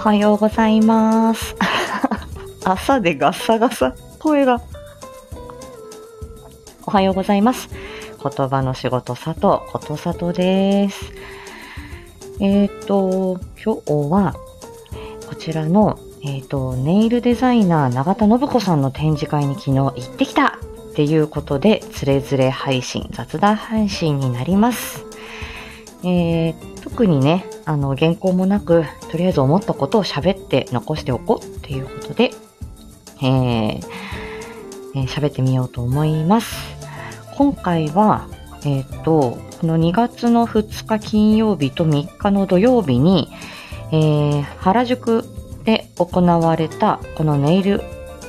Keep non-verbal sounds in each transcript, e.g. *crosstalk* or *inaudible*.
おはようございます。*laughs* 朝でガサガサ、声が。おはようございます。言葉の仕事佐藤、ことさとです。えっ、と、今日は、こちらの、えっ、と、ネイルデザイナー永田信子さんの展示会に昨日行ってきたっていうことで、つれづれ配信、雑談配信になります。えー特にね、あの、原稿もなく、とりあえず思ったことを喋って残しておこうっていうことで、えーえー喋ってみようと思います。今回は、えっ、と、この2月の2日金曜日と3日の土曜日に、えー原宿で行われた、このネイル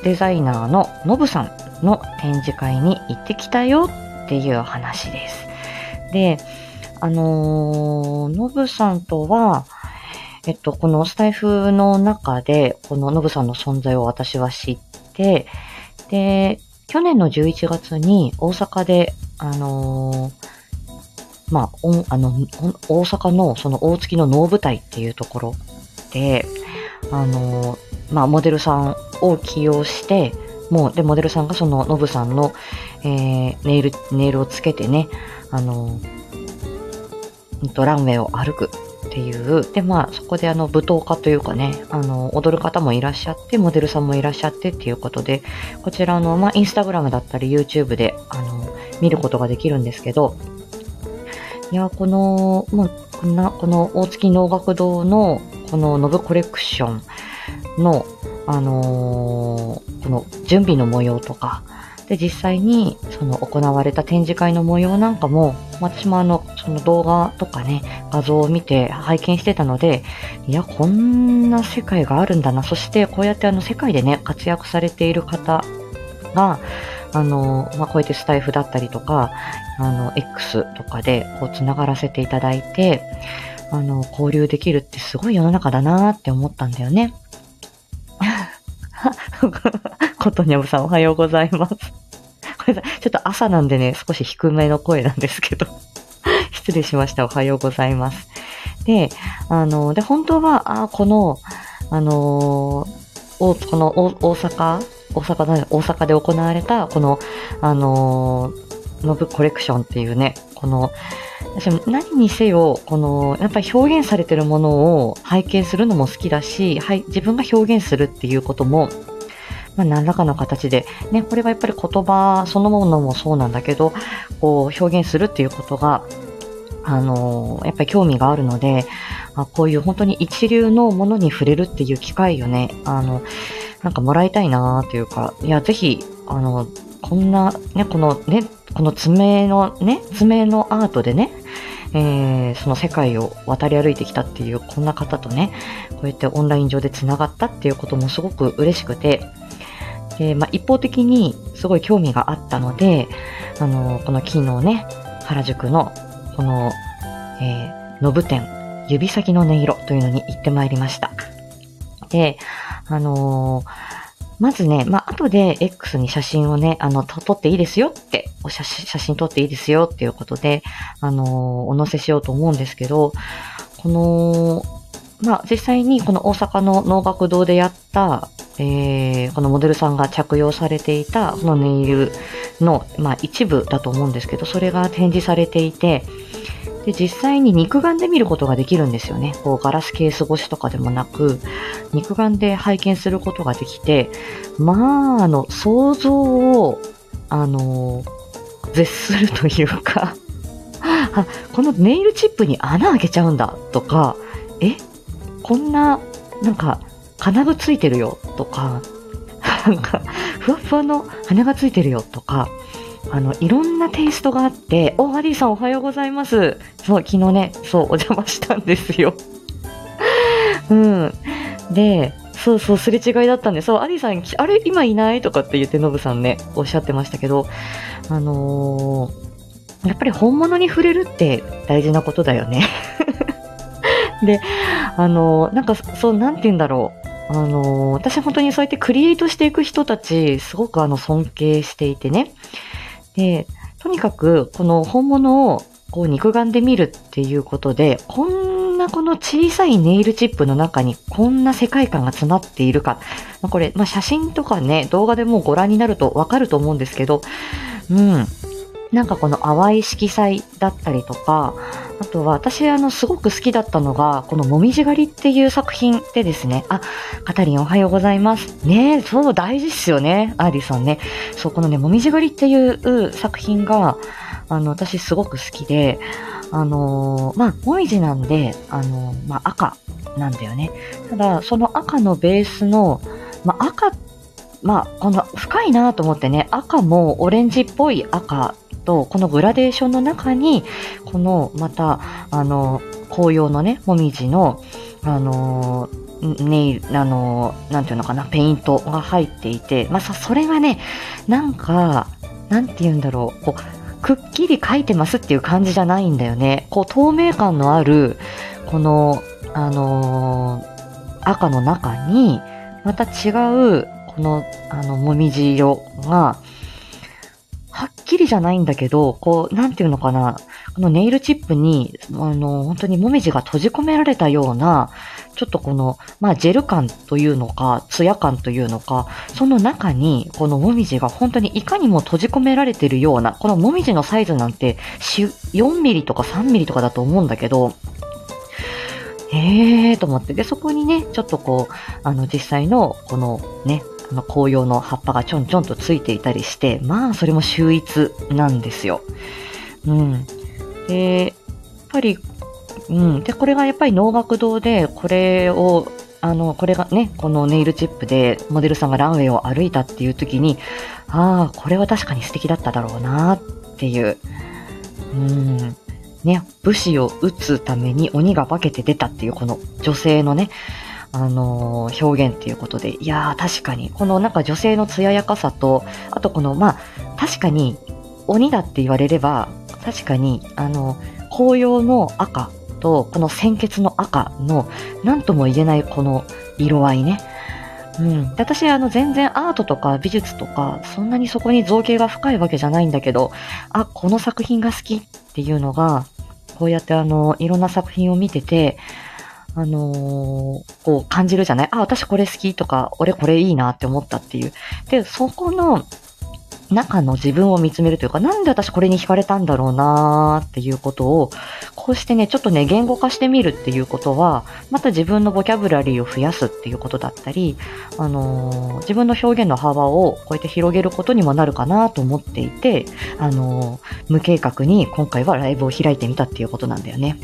デザイナーのノブさんの展示会に行ってきたよっていう話です。で、あのー、ノブさんとは、えっと、このスタイフの中で、このノブさんの存在を私は知って、で、去年の11月に大阪で、あのーまあ、おあの、大阪のその大月の能舞台っていうところで、あのまあ、モデルさんを起用して、もう、で、モデルさんがそのノブさんの、えーネイル、ネイルをつけてね、あのとランウェイを歩くっていう、で、まあ、そこであの、舞踏家というかね、あの、踊る方もいらっしゃって、モデルさんもいらっしゃってっていうことで、こちらの、まあ、インスタグラムだったり YouTube で、あの、見ることができるんですけど、いや、この、もう、こんな、この大月能楽堂の、このノブコレクションの、あのーこの準備の模様とか、で、実際に、その行われた展示会の模様なんかも、私もあの、その動画とかね、画像を見て拝見してたので、いや、こんな世界があるんだな。そして、こうやってあの、世界でね、活躍されている方が、あの、まあ、こうやってスタイフだったりとか、あの、X とかで、こう、つながらせていただいて、あの、交流できるってすごい世の中だなって思ったんだよね。ことにゃむさんおはようございます。これさ、ちょっと朝なんでね、少し低めの声なんですけど。*laughs* 失礼しました。おはようございます。で、あの、で、本当は、あこの、あのおこのお大阪、大阪だね、大阪で行われた、この、あのノブコレクションっていうね、この、私も何にせよ、この、やっぱり表現されてるものを拝見するのも好きだし、はい、自分が表現するっていうことも、まあ、何らかの形で、ね、これはやっぱり言葉そのものもそうなんだけど、こう、表現するっていうことが、あのやっぱり興味があるので、あこういう本当に一流のものに触れるっていう機会をね、あの、なんかもらいたいなーっていうか、いや、ぜひ、あの、こんな、ね、このね、この爪のね、爪のアートでね、えーその世界を渡り歩いてきたっていうこんな方とね、こうやってオンライン上で繋がったっていうこともすごく嬉しくて、で、まあ、一方的にすごい興味があったので、あの、この昨日ね、原宿のこの、えー、ノブ店、指先の音色というのに行ってまいりました。で、あのーまずね、まあ、後で X に写真をね、あの、撮っていいですよって、お写真、写真撮っていいですよっていうことで、あのーお載せしようと思うんですけど、この、まあ、実際にこの大阪の能楽堂でやった、えーこのモデルさんが着用されていた、このネイルの、まあ、一部だと思うんですけど、それが展示されていて、で、実際に肉眼で見ることができるんですよね。こう、ガラスケース越しとかでもなく、肉眼で拝見することができて、まあ、あの、想像を、あの、絶するというか、*laughs* あ、このネイルチップに穴開けちゃうんだとか、え、こんな、なんか、金具ついてるよとか、*laughs* なんか、ふわふわの羽がついてるよとか、あの、いろんなテイストがあって、お、アリーさんおはようございます。そう、昨日ね、そう、お邪魔したんですよ。*laughs* うん。で、そうそう、すれ違いだったんで、そう、アリーさん、あれ、今いないとかって言って、ノブさんね、おっしゃってましたけど、あのーやっぱり本物に触れるって大事なことだよね。*laughs* で、あのなんか、そう、なんて言うんだろう。あのー私本当にそうやってクリエイトしていく人たち、すごくあの、尊敬していてね。で、とにかく、この本物をこう肉眼で見るっていうことで、こんなこの小さいネイルチップの中にこんな世界観が詰まっているか。ま、これ、まあ、写真とかね、動画でもご覧になるとわかると思うんですけど、うん。なんかこの淡い色彩だったりとか、あとは私あのすごく好きだったのが、このもみじ狩りっていう作品でですね、あ、カタリンおはようございます。ねそう大事っすよね、アーディさんね。そう、このね、もみじ狩りっていう作品が、あの、私すごく好きで、あのー、まあ、もみじなんで、あのー、まあ、赤なんだよね。ただ、その赤のベースの、まあ、赤、まあ、この深いなと思ってね、赤もオレンジっぽい赤と、このグラデーションの中に、このまた、あの、紅葉のね、もみじの、あのネイル、あのなんていうのかな、ペイントが入っていて、まあ、それがね、なんか、なんて言うんだろう、こう、くっきり描いてますっていう感じじゃないんだよね。こう、透明感のある、この、あのー、赤の中に、また違う、この、あの、もみじ色が、きりじゃないんだけど、こう、なんていうのかな、このネイルチップに、あの、本当にもみじが閉じ込められたような、ちょっとこの、まあ、ジェル感というのか、ツヤ感というのか、その中に、このもみじが本当にいかにも閉じ込められてるような、このもみじのサイズなんて、4ミリとか3ミリとかだと思うんだけど、ええーと思って。で、そこにね、ちょっとこう、あの、実際の、このね、あの紅葉の葉っぱがちょんちょんとついていたりして、まあそれも秀逸なんですよ。うん。で、やっぱり、うん。で、これがやっぱり能楽堂で、これを、あの、これがね、このネイルチップでモデルさんがランウェイを歩いたっていう時に、ああ、これは確かに素敵だっただろうなっていう。うん。ね、武士を撃つために鬼が化けて出たっていうこの女性のね、あのー、表現っていうことで、いやー確かに、このなんか女性の艶やかさと、あとこの、まあ、確かに、鬼だって言われれば、確かに、あの、紅葉の赤と、この鮮血の赤の、なんとも言えないこの色合いね。うん。で私、あの、全然アートとか美術とか、そんなにそこに造形が深いわけじゃないんだけど、あ、この作品が好きっていうのが、こうやってあの、いろんな作品を見てて、あのー、こう感じるじゃない？あ、私これ好きとか、俺これいいなって思ったっていう。で、そこの中の自分を見つめるというか、なんで私これに惹かれたんだろうなーっていうことを、こうしてね、ちょっとね、言語化してみるっていうことは、また自分のボキャブラリーを増やすっていうことだったり、あのー、自分の表現の幅をこうやって広げることにもなるかなと思っていて、あのー、無計画に今回はライブを開いてみたっていうことなんだよね。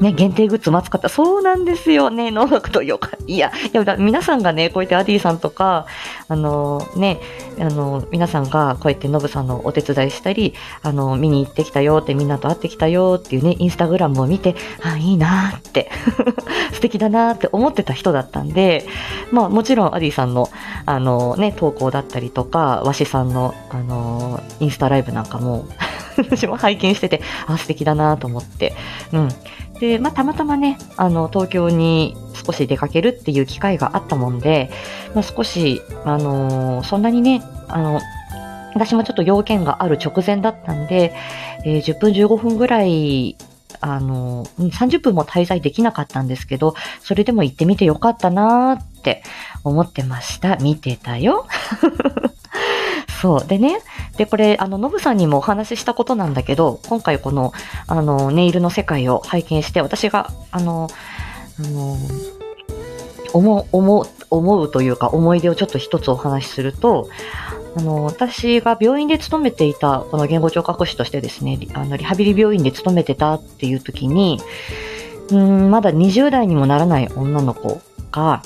ね、限定グッズも熱かった。そうなんですよね、能楽とよか。いや、いや、皆さんがね、こうやってアディさんとか、あのね、あの皆さんがこうやってノブさんのお手伝いしたり、あの見に行ってきたよって、みんなと会ってきたよっていうね、インスタグラムを見て、あ、いいなって、*laughs* 素敵だなって思ってた人だったんで、まあもちろんアディさんの、あのね、投稿だったりとか、わしさんの、あのインスタライブなんかも、*laughs* 私も拝見してて、あ、素敵だなと思って。うん。で、まあ、たまたまね、あの、東京に少し出かけるっていう機会があったもんで、まあ、少し、あのー、そんなにね、あの、私もちょっと要件がある直前だったんで、えー、10分15分ぐらい、あの、30分も滞在できなかったんですけど、それでも行ってみてよかったなーって思ってました。見てたよ。そう。でね、で、これ、あの、ノブさんにもお話ししたことなんだけど、今回この、あの、ネイルの世界を拝見して、私が、あの、あの、思う、思、思うというか、思い出をちょっと一つお話しすると、あの、私が病院で勤めていた、この言語聴覚士としてですね、あの、リハビリ病院で勤めてたっていう時に、うん、まだ20代にもならない女の子が、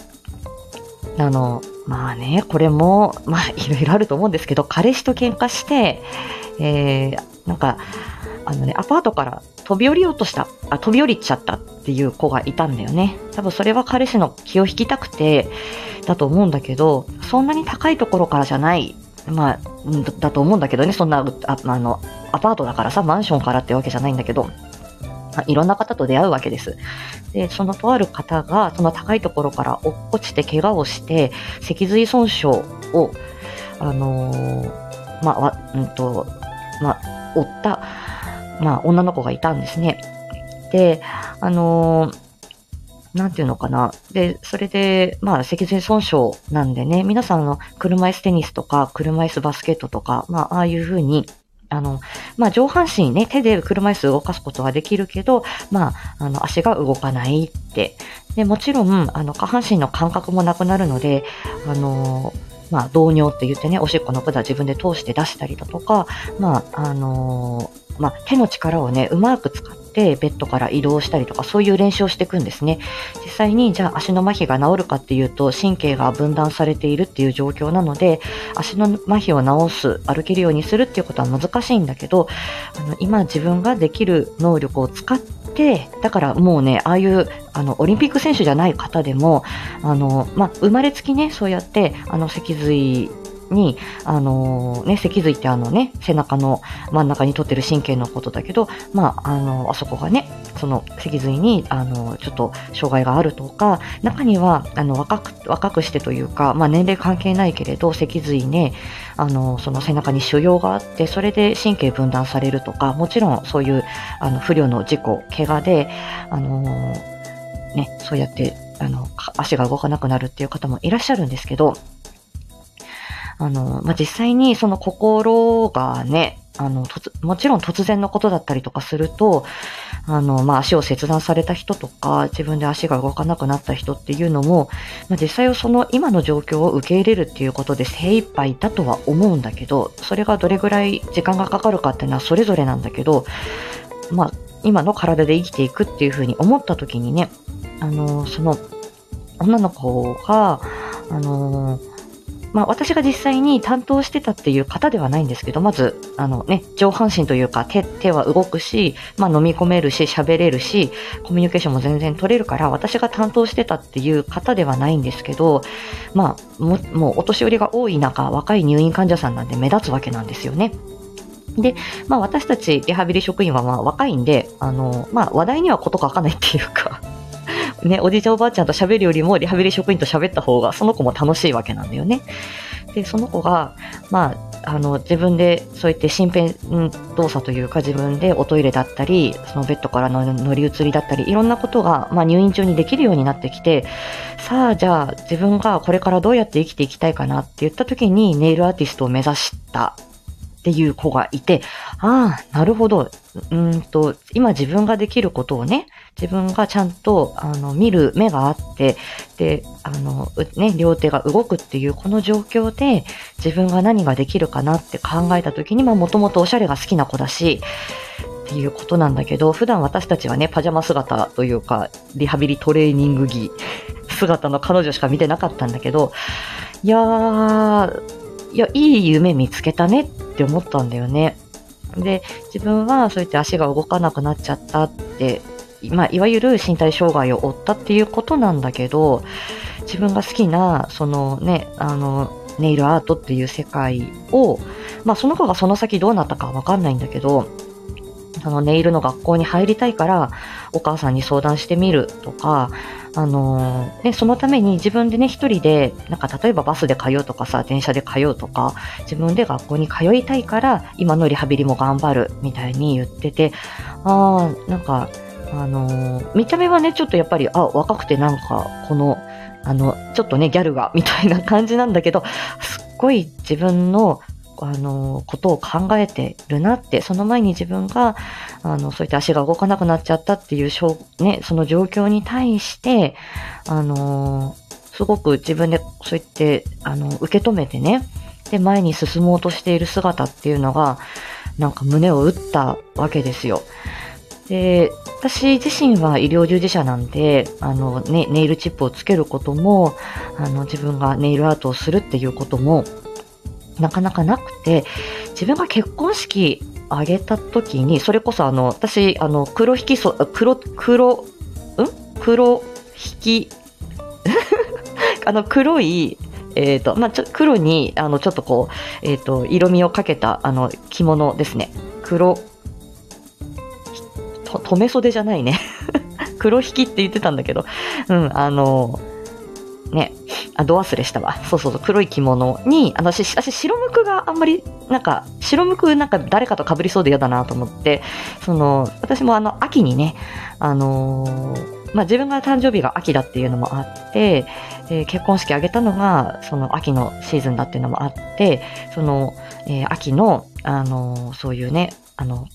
あの、まあね、これも、まあいろいろあると思うんですけど、彼氏と喧嘩して、えー、なんか、あのね、アパートから飛び降りようとした、あ、飛び降りちゃったっていう子がいたんだよね。多分それは彼氏の気を引きたくて、だと思うんだけど、そんなに高いところからじゃない、まあ、だと思うんだけどね、そんな、ああの、アパートだからさ、マンションからってわけじゃないんだけど、いろんな方と出会うわけです。で、そのとある方が、その高いところから落っこちて怪我をして、脊髄損傷を、あのー、まあ、うんと、まあ、負った、まあ、女の子がいたんですね。で、あのー、なんていうのかな。で、それで、まあ、脊髄損傷なんでね、皆さんの、車椅子テニスとか、車椅子バスケットとか、まあ、ああいう風に、あの、まあ、上半身ね、手で車椅子動かすことはできるけど、まあ、あの、足が動かないって。で、もちろん、あの、下半身の感覚もなくなるので、あの、まあ、導尿って言ってね、おしっこの管自分で通して出したりだとか、まあ、あのまあ、手の力をね、うまく使ってベッドから移動したりとか、そういう練習をしていくんですね。実際に、じゃあ足の麻痺が治るかっていうと、神経が分断されているっていう状況なので、足の麻痺を治す、歩けるようにするっていうことは難しいんだけど、あの今自分ができる能力を使って、だからもうね、ああいう、あの、オリンピック選手じゃない方でも、あの、まあ、生まれつきね、そうやって、あの、脊髄に、あのー、ね、脊髄ってあのね、背中の真ん中に取ってる神経のことだけど、まあ、あのー、あそこがね、その脊髄に、あのー、ちょっと障害があるとか、中には、あの、若く、若くしてというか、まあ、年齢関係ないけれど、脊髄ね、あの、その背中に腫瘍があって、それで神経分断されるとか、もちろんそういう、あの、不慮の事故、怪我で、あのね、そうやって、あの、足が動かなくなるっていう方もいらっしゃるんですけど、あの、まあ、実際にその心がね、あの、もちろん突然のことだったりとかすると、あの、まあ、足を切断された人とか、自分で足が動かなくなった人っていうのも、まあ、実際はその今の状況を受け入れるっていうことで精一杯だとは思うんだけど、それがどれぐらい時間がかかるかっていうのはそれぞれなんだけど、まあ、今の体で生きていくっていうふうに思った時にね、あの、その、女の子が、あのまあ、私が実際に担当してたっていう方ではないんですけど、まず、あのね、上半身というか手、手は動くし、まあ、飲み込めるし、喋れるし、コミュニケーションも全然取れるから、私が担当してたっていう方ではないんですけど、まあ、ももうお年寄りが多い中、若い入院患者さんなんで目立つわけなんですよね。で、まあ私たちリハビリ職員はまあ若いんで、あの、まあ話題にはこと書かないっていうかね、おじいちゃんおばあちゃんと喋るよりもリハビリ職員と喋った方がその子も楽しいわけなんだよね。で、その子が、まあ、あの、自分でそういって身辺動作というか自分でおトイレだったり、そのベッドからの乗り移りだったり、いろんなことが、まあ、入院中にできるようになってきて、さあ、じゃあ自分がこれからどうやって生きていきたいかなって言った時にネイルアーティストを目指したっていう子がいて、ああ、なるほど。うんと、今自分ができることをね、自分がちゃんと、あの、見る目があって、で、あの、ね、両手が動くっていうこの状況で、自分が何ができるかなって考えた時に、まあ、もともとおしゃれが好きな子だし、っていうことなんだけど、普段私たちはね、パジャマ姿というか、リハビリトレーニング着姿の彼女しか見てなかったんだけど、いやー、いや、いい夢見つけたねってって思ったんだよね。で、自分はそうやって足が動かなくなっちゃったって、まあ、いわゆる身体障害を負ったっていうことなんだけど、自分が好きな、そのね、あの、ネイルアートっていう世界を、まあ、その子がその先どうなったかわかんないんだけど、そのネイルの学校に入りたいから、お母さんに相談してみるとか、あのー、ね、そのために自分でね、一人で、なんか例えばバスで通うとかさ、電車で通うとか、自分で学校に通いたいから、今のリハビリも頑張る、みたいに言ってて、ああ、なんか、あのー、見た目はね、ちょっとやっぱり、あ、若くてなんか、この、あの、ちょっとね、ギャルが、みたいな感じなんだけど、すっごい自分のあの、ことを考えてるなって、その前に自分が、あの、そういった足が動かなくなっちゃったっていう、ね、その状況に対して、あの、すごく自分でそう言って、あの、受け止めてね、で、前に進もうとしている姿っていうのが、なんか胸を打ったわけですよ。で、私自身は医療従事者なんで、あの、ね、ネイルチップをつけることも、あの、自分がネイルアートをするっていうことも、なかなかなくて、自分が結婚式あげた時に、それこそあの、私、あの、黒引きそ、黒、黒、ん？黒引き、*laughs* あの、黒い、えっ、ー、と、まあ、ちょ、黒に、あの、ちょっとこう、えっ、ー、と、色味をかけた、あの、着物ですね。黒、と、留め袖じゃないね。*laughs* 黒引きって言ってたんだけど、うん、あの、ね、あ、ど忘れしたわ。そうそうそう、黒い着物に、あの、私、私白むくがあんまり、なんか、白むくなんか誰かと被りそうで嫌だなと思って、その、私もあの、秋にね、あのー、まあ自分が誕生日が秋だっていうのもあって、えー、結婚式挙げたのが、その秋のシーズンだっていうのもあって、その、えー、秋の、あのそういうね、あの、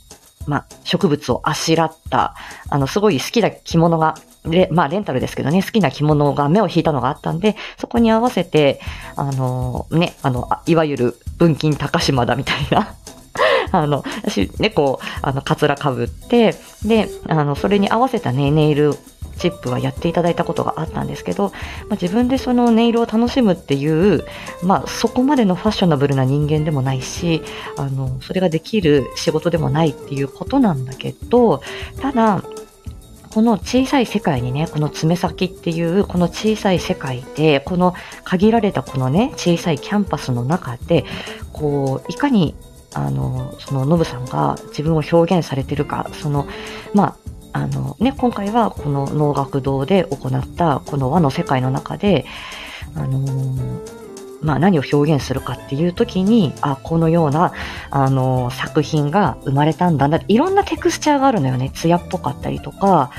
まあ、植物をあしらった、あの、すごい好きな着物が、レまあ、レンタルですけどね、好きな着物が目を引いたのがあったんで、そこに合わせて、あの、ね、あの、いわゆる文金高島だみたいな *laughs* あの、私、ね、こう、あの、カツラかぶって、で、あの、それに合わせたね、ネイルチップはやっていただいたことがあったんですけど、まあ、自分でそのネイルを楽しむっていう、まあ、そこまでのファッショナブルな人間でもないし、あの、それができる仕事でもないっていうことなんだけど、ただ、この小さい世界にね、この爪先っていうこの小さい世界で、この限られたこのね、小さいキャンパスの中で、こう、いかにあの、そのノブさんが自分を表現されてるか、その、まあ、あのね、今回はこの能楽堂で行ったこの和の世界の中で、あのー、まあ何を表現するかっていう時に、あ、このような、あの、作品が生まれたんだな。いろんなテクスチャーがあるのよね。艶っぽかったりとか、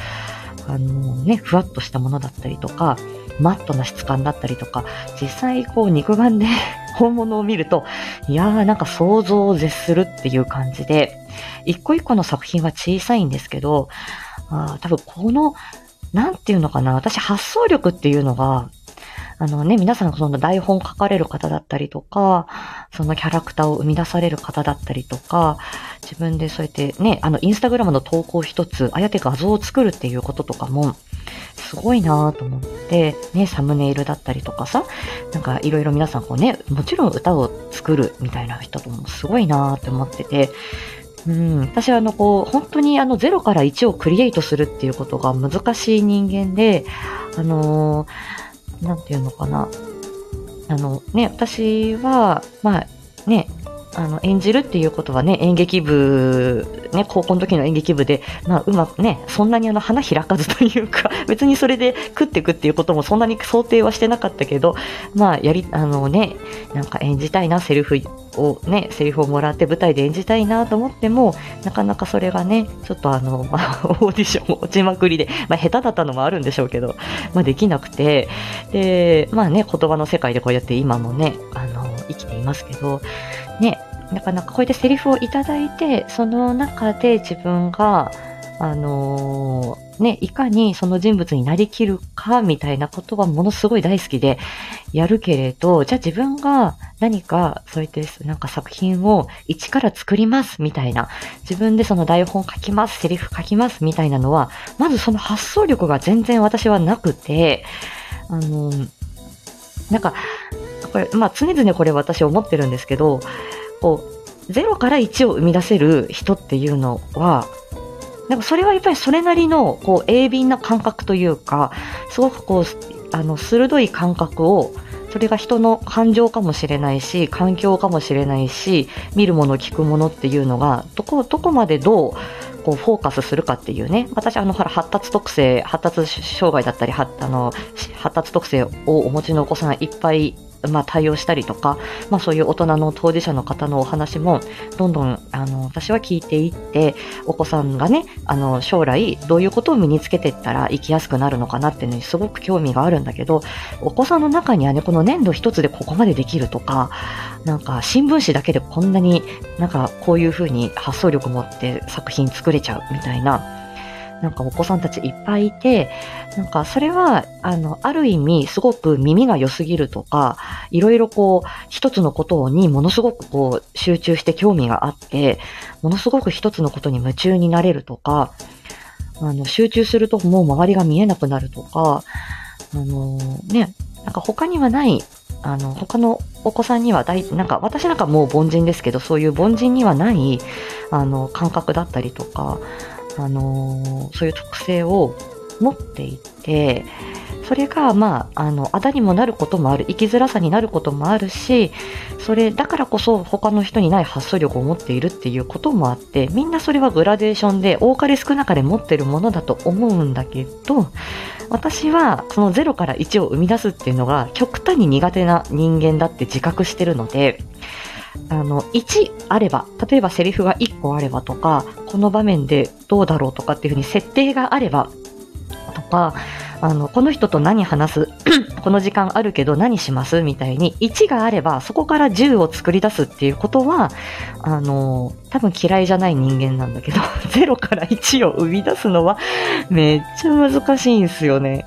あの、ね、ふわっとしたものだったりとか、マットな質感だったりとか、実際こう肉眼で *laughs* 本物を見ると、いやーなんか想像を絶するっていう感じで、一個一個の作品は小さいんですけど、あ多分この、なんていうのかな、私発想力っていうのが、あのね、皆さんがその台本書かれる方だったりとか、そのキャラクターを生み出される方だったりとか、自分でそうやってね、あの、インスタグラムの投稿一つ、ああやって画像を作るっていうこととかも、すごいなぁと思って、ね、サムネイルだったりとかさ、なんかいろいろ皆さんこうね、もちろん歌を作るみたいな人ともすごいなぁって思ってて、うん、私はあの、こう、本当にあの、0から1をクリエイトするっていうことが難しい人間で、あのーなんていうのかな。あのね、私は、まあね、あの、演じるっていうことはね、演劇部、ね、高校の時の演劇部で、まあ、うまくね、そんなにあの、花開かずというか、*laughs* 別にそれで食っていくっていうこともそんなに想定はしてなかったけど、まあ、やり、あのね、なんか演じたいな、セリフをね、セリフをもらって舞台で演じたいなと思っても、なかなかそれがね、ちょっとあの、まあ、オーディション落ちまくりで、まあ、下手だったのもあるんでしょうけど、まあ、できなくて、で、まあね、言葉の世界でこうやって今もね、あの、生きていますけど、ね、なかなかこうやってセリフをいただいて、その中で自分が、あのー、ね、いかにその人物になりきるかみたいなことはものすごい大好きでやるけれど、じゃあ自分が何かそういってなんか作品を一から作りますみたいな、自分でその台本書きます、セリフ書きますみたいなのは、まずその発想力が全然私はなくて、あのー、なんか、これ、まあ常々これ私思ってるんですけど、こう、0から1を生み出せる人っていうのは、なんかそれはやっぱりそれなりの、こう、鋭敏な感覚というか、すごくこう、あの、鋭い感覚を、それが人の感情かもしれないし、環境かもしれないし、見るもの、聞くものっていうのが、どこ、どこまでどう、こうフォーカスするかっていうね、私、あの、ほら、発達特性、発達障害だったり、あの、発達特性をお持ちのお子さんいっぱいまあ、対応したりとか、まあ、そういう大人の当事者の方のお話もどんどんあの私は聞いていってお子さんがねあの将来どういうことを身につけていったら生きやすくなるのかなっていうのにすごく興味があるんだけどお子さんの中にはねこの粘土一つでここまでできるとかなんか新聞紙だけでこんなになんかこういうふうに発想力持って作品作れちゃうみたいななんかお子さんたちいっぱいいて、なんかそれは、あの、ある意味すごく耳が良すぎるとか、いろいろこう、一つのことにものすごくこう、集中して興味があって、ものすごく一つのことに夢中になれるとか、あの、集中するともう周りが見えなくなるとか、あのね、なんか他にはない、あの、他のお子さんには大、なんか私なんかもう凡人ですけど、そういう凡人にはない、あの、感覚だったりとか、あの、そういう特性を持っていて、それが、まあ、あの、あだにもなることもある、生きづらさになることもあるし、それ、だからこそ他の人にない発想力を持っているっていうこともあって、みんなそれはグラデーションで、多かれ少なかれ持ってるものだと思うんだけど、私はその0から1を生み出すっていうのが極端に苦手な人間だって自覚してるので、あの、1あれば、例えばセリフが1個あればとか、この場面でどうだろうとかっていうふうに設定があれば、とか、あの、この人と何話す？*clears throat* この時間あるけど何します？みたいに、1があればそこから10を作り出すっていうことは、あの、多分嫌いじゃない人間なんだけど、*laughs* 0から1を生み出すのはめっちゃ難しいんですよね。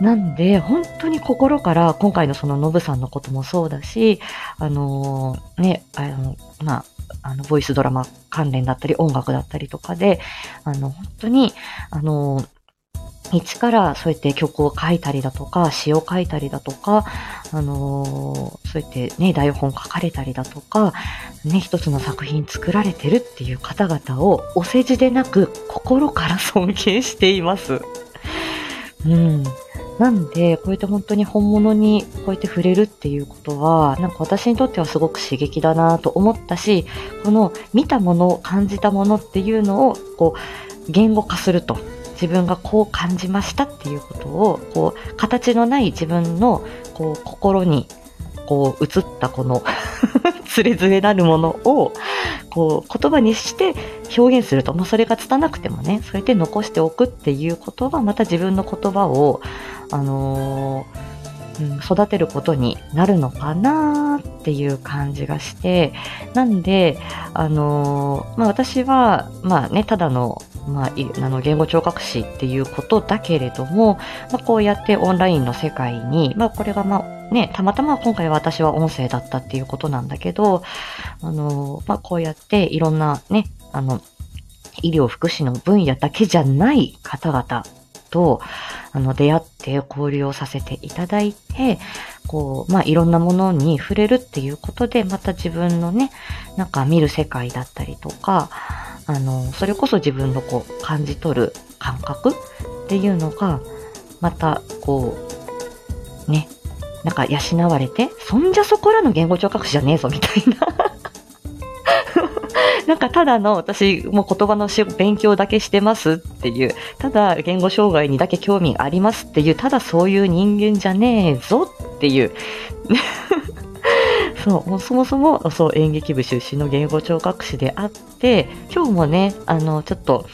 なんで、本当に心から今回のそのノブさんのこともそうだし、あのー、ね、あの、まあ、あの、ボイスドラマ関連だったり、音楽だったりとかで、あの、本当に、あの、一からそうやって曲を書いたりだとか、詩を書いたりだとか、あのー、そうやってね、台本書かれたりだとか、ね、一つの作品作られてるっていう方々をお世辞でなく心から尊敬しています。うん。なんで、こうやって本当に本物にこうやって触れるっていうことは、なんか私にとってはすごく刺激だなと思ったし、この見たもの、感じたものっていうのを、こう、言語化すると。自分がこう感じましたっていうことを、こう、形のない自分の、こう、心に、こう、映ったこの *laughs* つれづれなるものを、こう、言葉にして表現すると、まあ、それが拙くてもね、そうやって残しておくっていうことは、また自分の言葉を、あのー、うん、育てることになるのかなっていう感じがして、なんで、あのー、まあ、私は、まあね、ただの、まあ、あの言語聴覚士っていうことだけれども、まあ、こうやってオンラインの世界に、まあ、これがまあね、たまたま今回私は音声だったっていうことなんだけど、あの、まあ、こうやっていろんなね、あの、医療福祉の分野だけじゃない方々と、あの、出会って交流をさせていただいて、こう、まあ、いろんなものに触れるっていうことで、また自分のね、なんか見る世界だったりとか、あの、それこそ自分のこう、感じ取る感覚っていうのが、また、こう、ね、なんか養われて、そんじゃそこらの言語聴覚士じゃねえぞみたいな *laughs* なんかただの私もう言葉の勉強だけしてますっていう、ただ言語障害にだけ興味ありますっていう、ただそういう人間じゃねえぞっていう。そう、もうそもそも、そう、演劇部出身の言語聴覚士であって、今日もね、あの、ちょっと、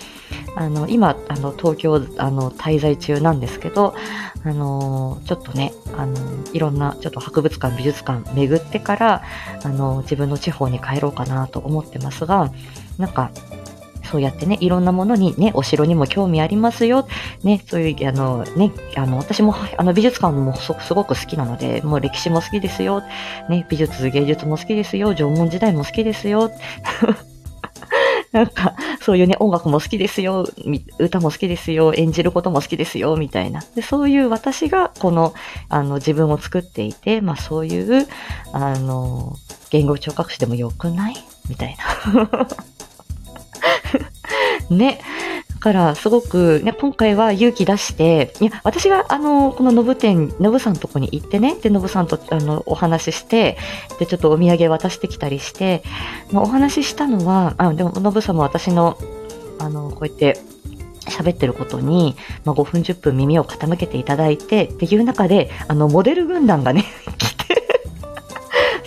あの、今、あの、東京、あの、滞在中なんですけど、あの、ちょっとね、あの、いろんな、ちょっと博物館、美術館巡ってから、あの、自分の地方に帰ろうかなと思ってますが、なんか、そうやってね、いろんなものにね、お城にも興味ありますよ。ね、そういう、あの、ね、あの、私も、あの、美術館もすごく好きなので、もう歴史も好きですよ。ね、美術、芸術も好きですよ。縄文時代も好きですよ。*laughs* なんか、そういうね、音楽も好きですよ、歌も好きですよ、演じることも好きですよ、みたいな。でそういう私が、この、あの、自分を作っていて、まあそういう、あの、言語聴覚士でもよくない？みたいな。*laughs* *laughs* ね。だから、すごく、ね、今回は勇気出して、いや、私が、あの、このノブ店、ノブさんのとこに行ってね、で、ノブさんと、あの、お話しして、で、ちょっとお土産渡してきたりして、まあ、お話ししたのは、あ、でも、ノブさんも私の、あの、こうやって、喋ってることに、まあ、5分10分耳を傾けていただいてっていう中で、あの、モデル軍団がね、来 *laughs*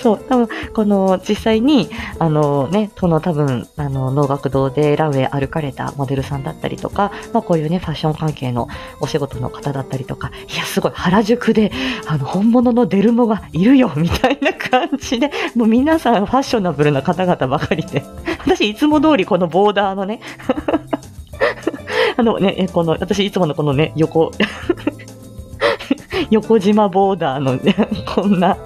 そう、多分、この、実際に、あのね、この多分、あの、能楽堂でランウェイ歩かれたモデルさんだったりとか、まあこういうね、ファッション関係のお仕事の方だったりとか、いや、すごい、原宿で、あの、本物のデルモがいるよ、みたいな感じで、もう皆さんファッショナブルな方々ばかりで、私いつも通りこのボーダーのね、あのね、この、私いつものこのね、横、横島ボーダーのね、こんな、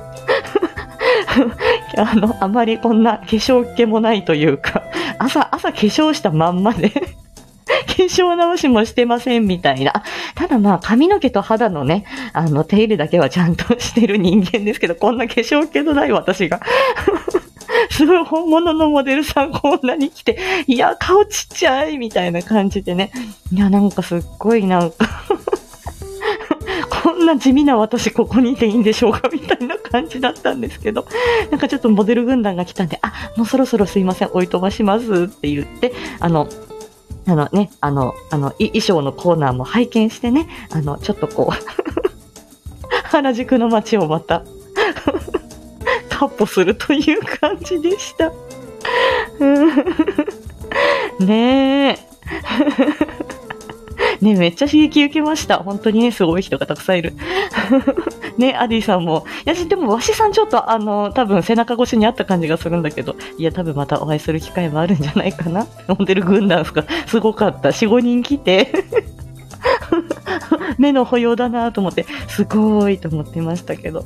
*laughs* あの、あまりこんな化粧気もないというか、*laughs* 朝、朝化粧したまんまで *laughs* 化粧直しもしてませんみたいな。ただまあ髪の毛と肌のね、あの手入れだけはちゃんとしてる人間ですけど、こんな化粧気のない私がすごい本物のモデルさんこんなに来て、いや、顔ちっちゃいみたいな感じでね。いや、なんかすっごいなんかこんな地味な私ここにいていいんでしょうかみたいな感じだったんですけど、なんかちょっとモデル軍団が来たんで、あ、もうそろそろすいません、おいとばしますって言って、あの、あのね、あの、あの、衣装のコーナーも拝見してね、あの、ちょっとこう *laughs* 原宿の街をまた *laughs* カッポするという感じでした *laughs* ねえ。*laughs* ね、めっちゃ刺激受けました。本当にね、すごい人がたくさんいる。*laughs* ね、アディさんも。いや、でも、わしさんちょっと、あの、多分背中越しにあった感じがするんだけど、いや、多分またお会いする機会もあるんじゃないかな。モデル軍団がすごかった。4、5人来て。*laughs* 目の保養だなと思って、すごいと思ってましたけど。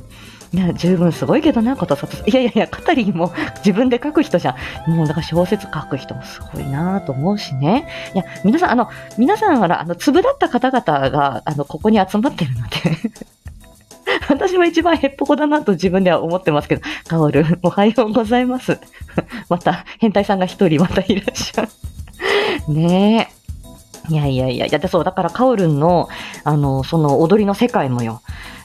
いや、十分すごいけどな、ことさといやいやいや、カタリンも自分で書く人じゃん。もう、だから小説書く人もすごいなと思うしね。いや、皆さん、あの、皆さんは、あの、粒だった方々が、あの、ここに集まってるので *laughs* 私も一番へっぽこだなと自分では思ってますけど、カオル、おはようございます。*laughs* また、変態さんが一人またいらっしゃる。*laughs* ねえ。いやいやいや、いや、そう、だからカオルンの、あの、その踊りの世界もよ。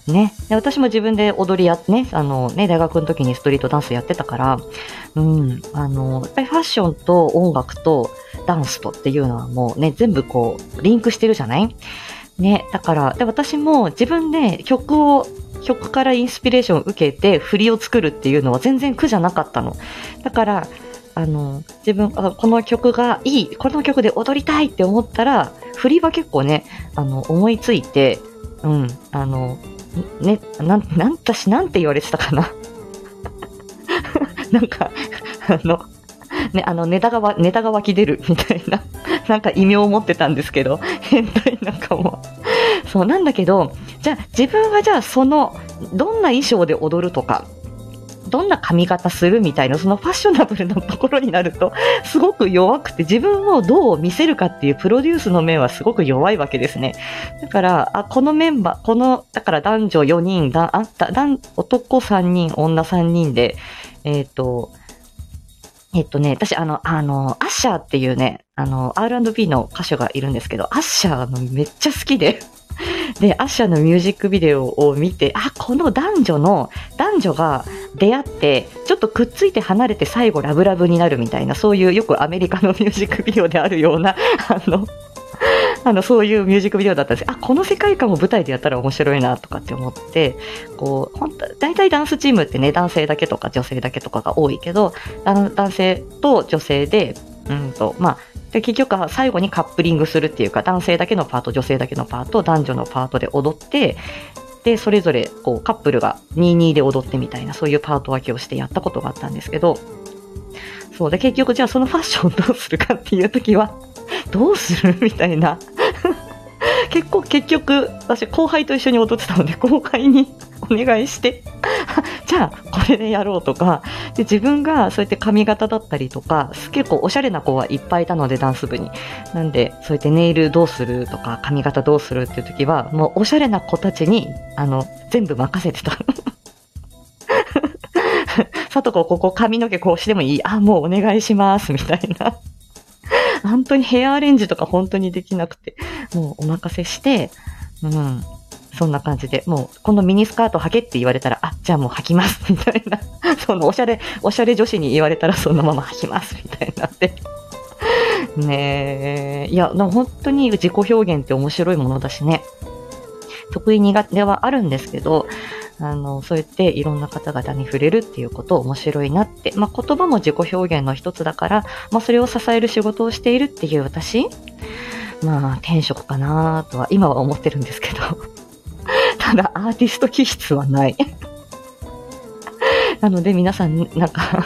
ね。で私も自分で踊りやってね、あのね、大学の時にストリートダンスやってたから、うん、あの、やっぱりファッションと音楽とダンスとっていうのはもうね、全部こう、リンクしてるじゃない？ね、だから、で、私も自分で曲を、曲からインスピレーションを受けて振りを作るっていうのは全然苦じゃなかったの。だから、あの、自分、あこの曲がいい、この曲で踊りたいって思ったら、振りは結構ね、あの、思いついて、うん、あの、ね、なん、なん、私なんて言われてたかな。*laughs* なんか、*laughs* あの、ね、あの、ネタがネタが湧き出るみたいな、*laughs* なんか異名を持ってたんですけど、変態なんかも。そうなんだけど、じゃあ自分はじゃあその、どんな衣装で踊るとか、どんな髪型するみたいな、そのファッショナブルなところになると、すごく弱くて、自分をどう見せるかっていうプロデュースの面はすごく弱いわけですね。だから、あ、このメンバー、この、だから男女4人、だあだ男3人、女3人で、えっ、ー、と、えっとね、私、あの、あの、アッシャーっていうね、あの、R&B の歌手がいるんですけど、アッシャーのめっちゃ好きで、で、アッシャーのミュージックビデオを見て、あ、この男女の、男女が出会って、ちょっとくっついて離れて最後ラブラブになるみたいな、そういうよくアメリカの *laughs* ミュージックビデオであるような、あの、あの、そういうミュージックビデオだったんです。あ、この世界観を舞台でやったら面白いなとかって思って、こう、本当大体ダンスチームってね、男性だけとか女性だけとかが多いけど、男性と女性で、うんと、まあ、で、結局は最後にカップリングするっていうか、男性だけのパート、女性だけのパート、男女のパートで踊って、で、それぞれ、こう、カップルが22で踊ってみたいな、そういうパート分けをしてやったことがあったんですけど、そうで、結局、じゃあそのファッションどうするかっていう時は、どうする？みたいな。*laughs* 結構、結局、私、後輩と一緒に踊ってたので、*laughs* 後輩にお願いして、*laughs* じゃあ、これでやろうとか、で、自分がそうやって髪型だったりとか、結構おしゃれな子はいっぱいいたので、ダンス部に。なんで、そうやってネイルどうするとか、髪型どうするっていう時は、もうおしゃれな子たちに、あの、全部任せてた。さとこ、ここ髪の毛こうしてもいい？あ、もうお願いします、みたいな。*laughs* 本当にヘアアレンジとか本当にできなくて、もうお任せして、うん。そんな感じで、もう、このミニスカート履けって言われたら、あ、じゃあもう履きます、*laughs* みたいな。その、おしゃれ、おしゃれ女子に言われたらそのまま履きます、みたいになって。ねえ。いや、本当に自己表現って面白いものだしね。得意苦手はあるんですけど、あの、そうやっていろんな方々に触れるっていうこと面白いなって。まあ、言葉も自己表現の一つだから、まあ、それを支える仕事をしているっていう私、まあ、転職かなとは今は思ってるんですけど。*laughs* ただ、アーティスト気質はない。*laughs* なので、皆さん、なんか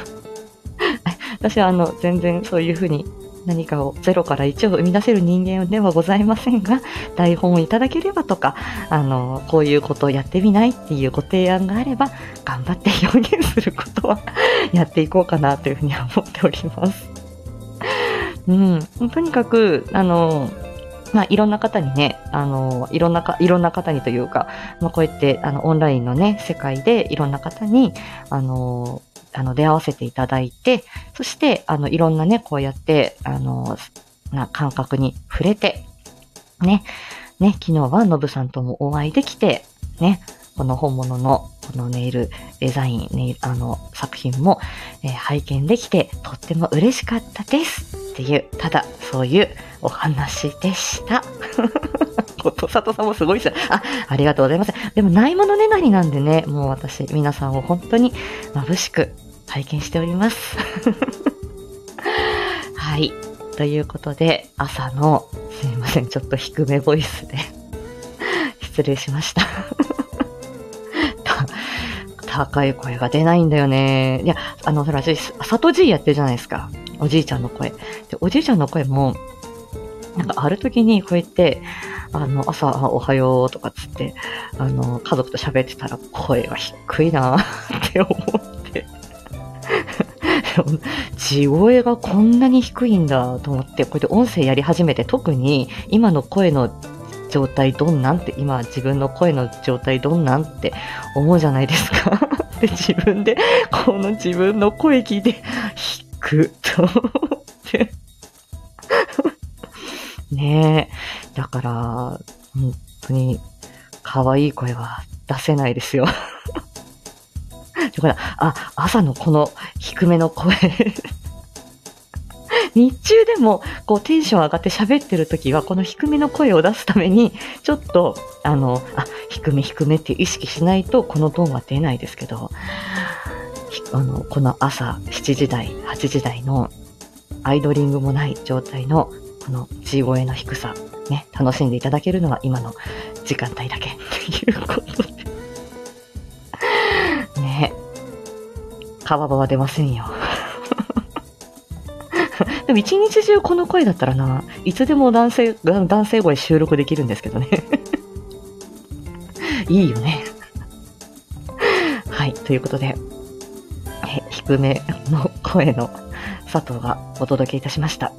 *laughs* 私はあの、全然そういうふうに何かを0から1を生み出せる人間ではございませんが、*laughs* 台本をいただければとか、あの、こういうことをやってみないっていうご提案があれば、頑張って表現することは *laughs* やっていこうかなというふうには思っております。うん、とにかく、あの、まあ、いろんな方にね、あの、いろんなか、いろんな方にというか、まあ、こうやって、あの、オンラインのね、世界でいろんな方に、あの、あの、出会わせていただいて、そして、あの、いろんなね、こうやって、あの、な感覚に触れて、ね、ね、昨日はノブさんともお会いできて、ね、この本物のこのネイルデザイン、ネイル、あの、作品も、えー、拝見できてとっても嬉しかったですっていう、ただそういうお話でした。*laughs* ことさとさんもすごいですあ、ありがとうございます。でもないものねだりなんでね、もう私、皆さんを本当に眩しく拝見しております。*laughs* はい。ということで、朝の、すいません。ちょっと低めボイスで失礼しました *laughs* 高い声が出ないんだよね。いや、あの、ほら、私、里じいやってるじゃないですか。おじいちゃんの声。で、おじいちゃんの声も、なんかある時にこうやって、あの、朝、おはようとかつって、あの、家族と喋ってたら声が低いなって思って。地声がこんなに低いんだと思って、こうやって音声やり始めて、特に今の声の状態どんなんって、今自分の声の状態どんなんって思うじゃないですか。*laughs* で、自分で、この自分の声聞いて、低くと思って。*laughs* ねえ。だから、本当に、可愛い声は出せないですよ。だから、あ、朝のこの低めの声 *laughs* 日中でも、こう、テンション上がって喋ってる時は、この低めの声を出すために、ちょっと、あの、あ、低め低めって意識しないと、このトーンは出ないですけど、あの、この朝7時台、8時台のアイドリングもない状態のこの地声の低さ、ね、楽しんでいただけるのは今の時間帯だけっていうことで。川場は出ませんよ。*laughs* でも一日中この声だったらな、いつでも男性、男性声収録できるんですけどね。*laughs* いいよね。*laughs* はい、ということで、え低めの声の佐藤がお届けいたしました。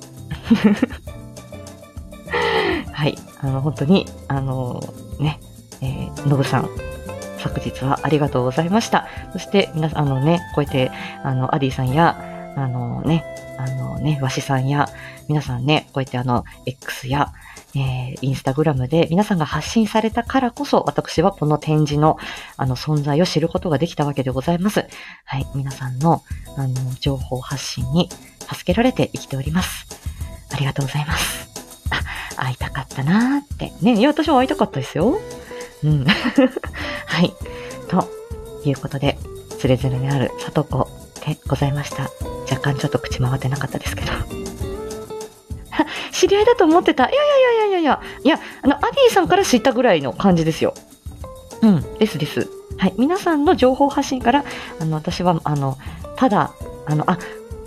はい。あの、本当に、あの、ね、えー、のぶさん、昨日はありがとうございました。そして、皆さん、あのね、こうやって、あの、アディさんや、あのね、あのね、わしさんや、皆さんね、こうやってあの、X や、えー、インスタグラムで皆さんが発信されたからこそ、私はこの展示の、あの、存在を知ることができたわけでございます。はい、皆さんの、あの、情報発信に助けられて生きております。ありがとうございます。あ、会いたかったなーって。ね、いや、私も会いたかったですよ。うん。*laughs* はい。ということで、つれづれにあるさとこでございました。若干ちょっと口回ってなかったですけど。*laughs* 知り合いだと思ってた。いやいやいやいやいやいや、あの、アディさんから知ったぐらいの感じですよ。うん、ですです。はい。皆さんの情報発信から、あの、私は、あの、ただ、あの、あ、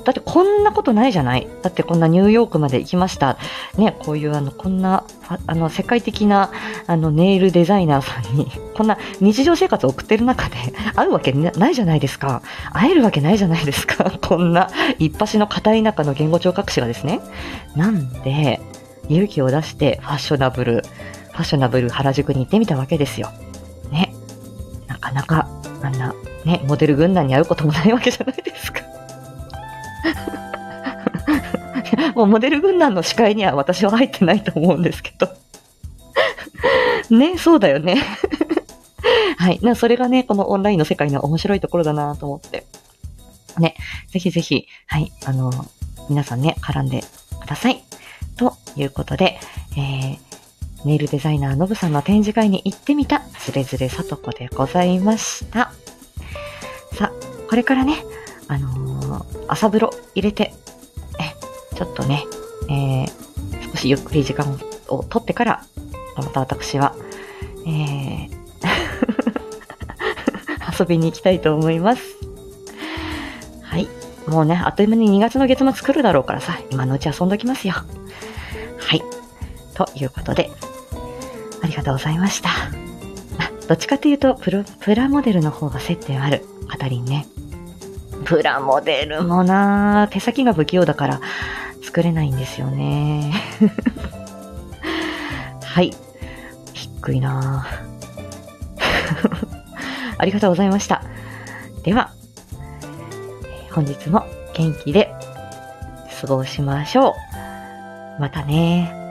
だってこんなことないじゃないだってこんなニューヨークまで行きました。ね、こういうあの、こんな、あの、世界的な、あの、ネイルデザイナーさんに、*laughs* こんな日常生活を送ってる中で、会うわけないじゃないですか。会えるわけないじゃないですか。*laughs* こんな、一発の片田舎の言語聴覚士がですね。なんで、勇気を出してファッショナブル、ファッショナブル原宿に行ってみたわけですよ。ね。なかなか、あんな、ね、モデル軍団に会うこともないわけじゃないですか。*laughs* もうモデル軍団の視界には私は入ってないと思うんですけど。*laughs* ね、そうだよね。*laughs* はい。な、それがね、このオンラインの世界の面白いところだなと思って。ね、ぜひぜひ、はい、あの、皆さんね、絡んでください。ということで、えー、ネイルデザイナーのぶさんの展示会に行ってみた、つれづれさとこでございました。さ、これからね、あのー、朝風呂入れて、え、ちょっとね、えー、少しゆっくり時間をとってから、また私は、えー、*laughs* 遊びに行きたいと思います。はい。もうね、あっという間に2月の月末来るだろうからさ、今のうち遊んどきますよ。はい。ということで、ありがとうございました。どっちかというとプロ、プラモデルの方が接点ある、カタリンね。プラモデルもな手先が不器用だから作れないんですよね。*laughs* はい。低いな *laughs* ありがとうございました。では、本日も元気で過ごしましょう。またね